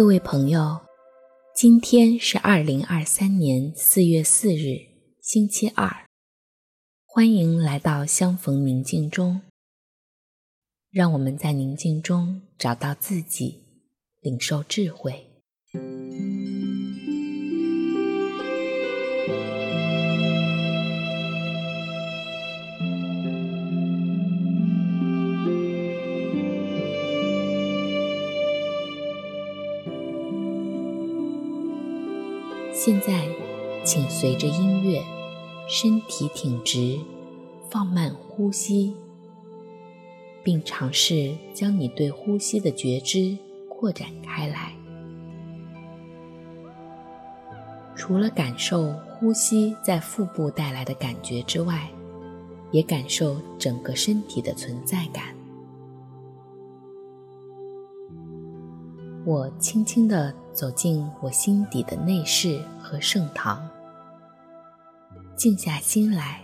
各位朋友，今天是二零二三年四月四日，星期二。欢迎来到相逢宁静中，让我们在宁静中找到自己，领受智慧。现在，请随着音乐，身体挺直，放慢呼吸，并尝试将你对呼吸的觉知扩展开来。除了感受呼吸在腹部带来的感觉之外，也感受整个身体的存在感。我轻轻地走进我心底的内室和圣堂，静下心来，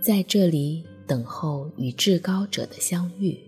在这里等候与至高者的相遇。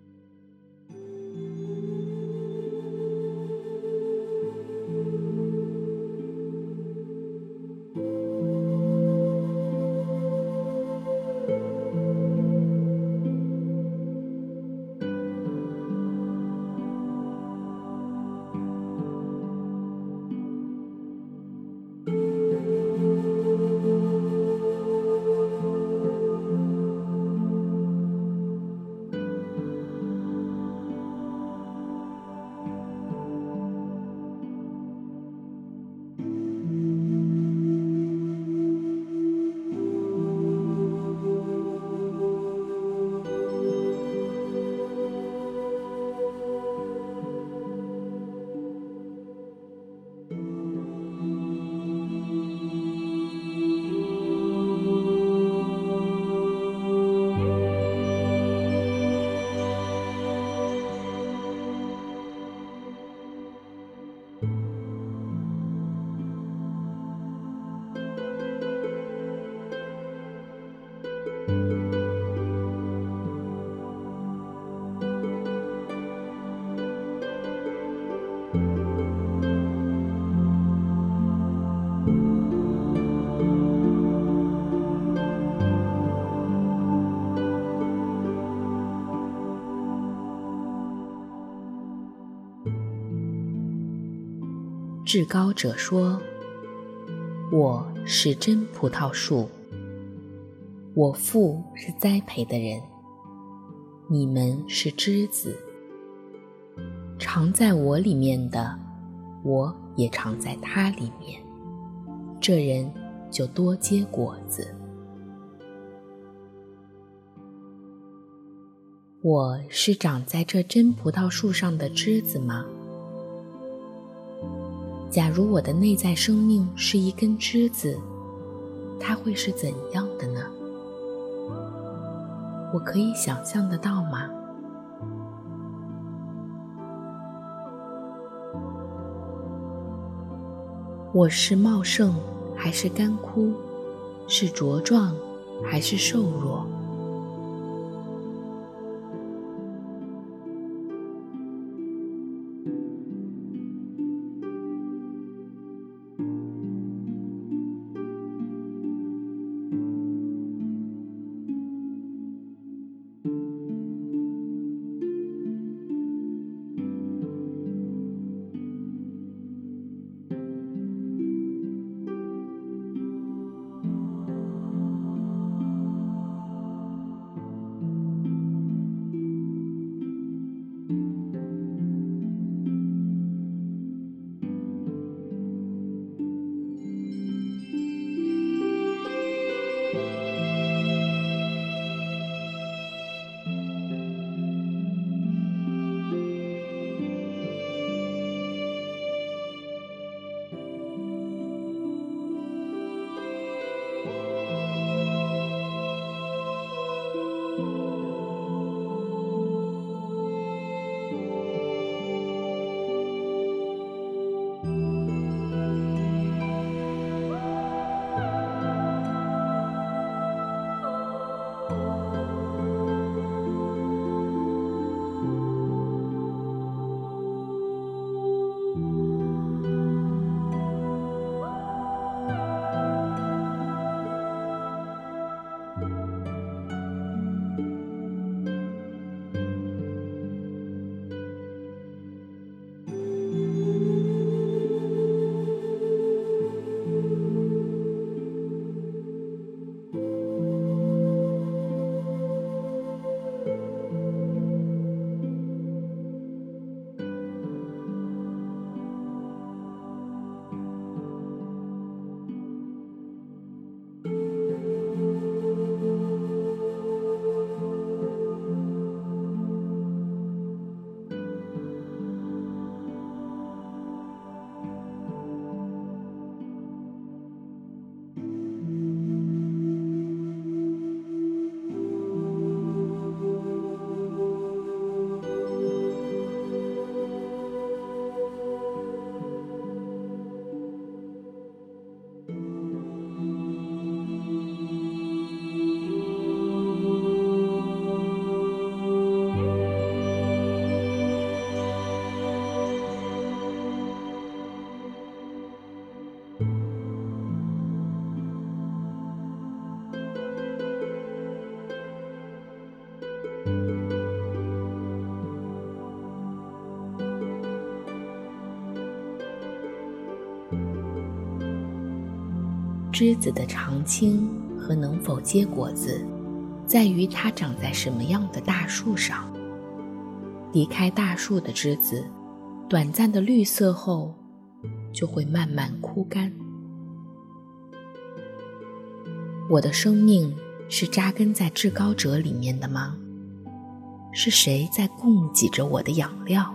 至高者说：“我是真葡萄树，我父是栽培的人，你们是枝子。常在我里面的，我也常在他里面，这人就多结果子。我是长在这真葡萄树上的枝子吗？”假如我的内在生命是一根枝子，它会是怎样的呢？我可以想象得到吗？我是茂盛还是干枯？是茁壮还是瘦弱？枝子的长青和能否结果子，在于它长在什么样的大树上。离开大树的枝子，短暂的绿色后，就会慢慢枯干。我的生命是扎根在至高者里面的吗？是谁在供给着我的养料？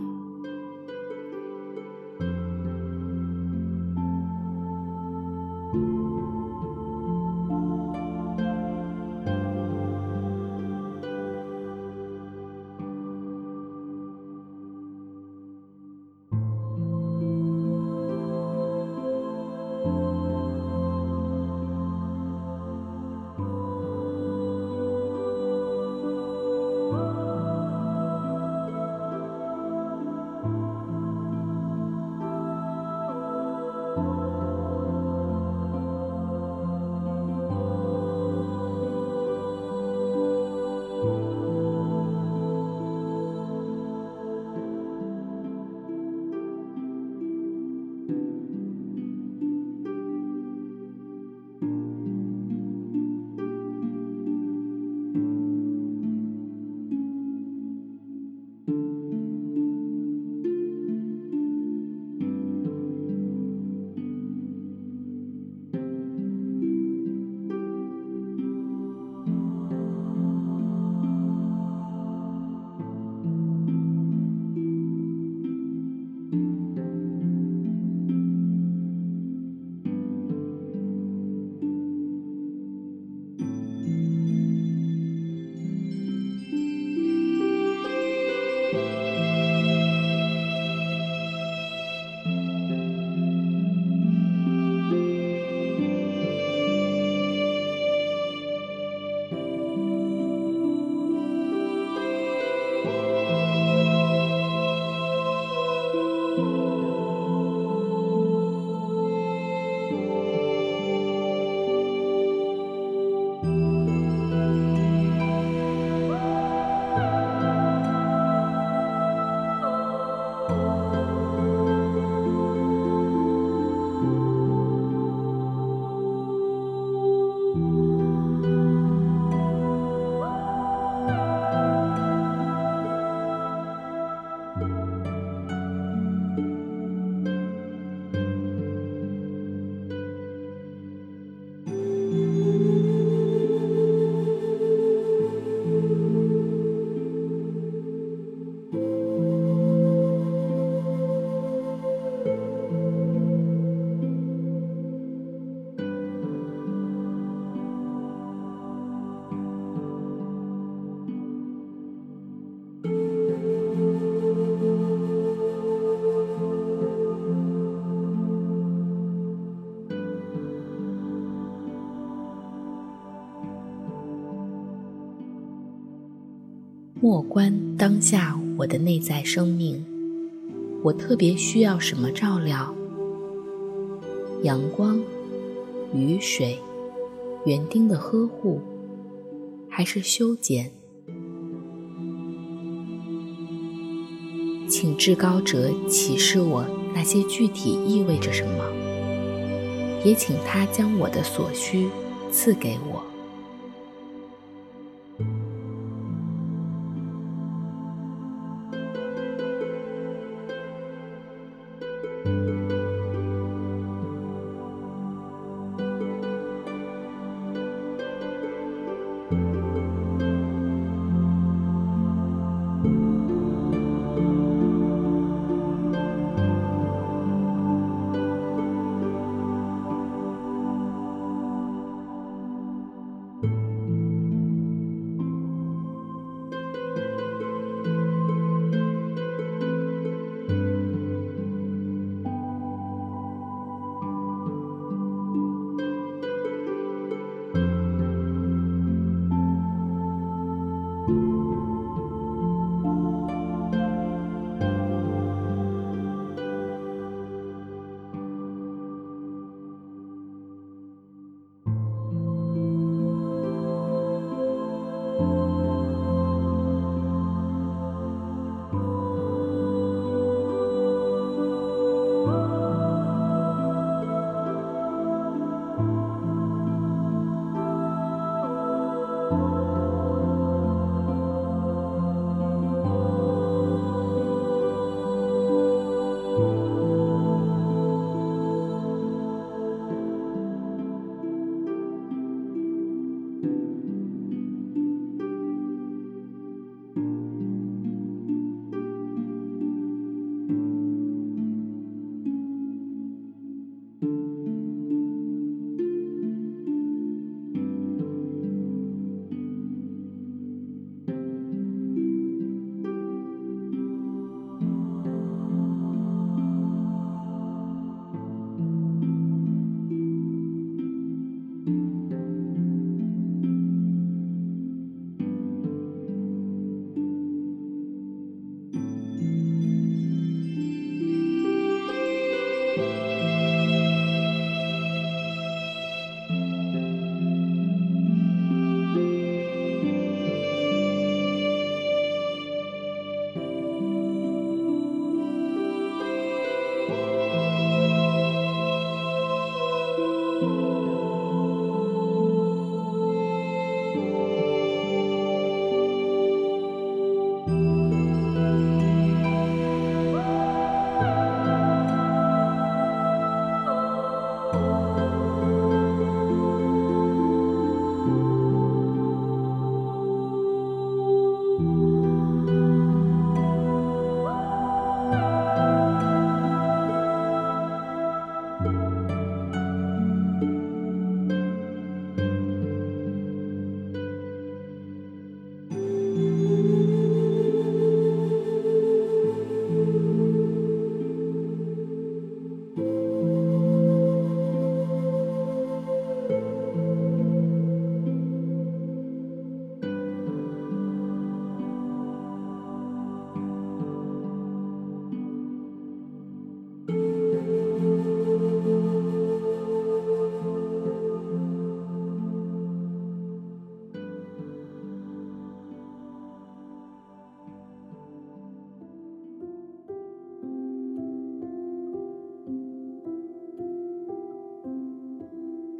默观当下我的内在生命，我特别需要什么照料？阳光、雨水、园丁的呵护，还是修剪？请至高者启示我那些具体意味着什么，也请他将我的所需赐给我。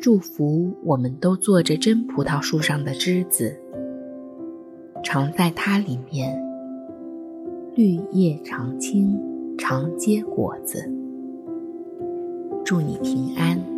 祝福我们都做着真葡萄树上的枝子，常在它里面，绿叶常青，常结果子。祝你平安。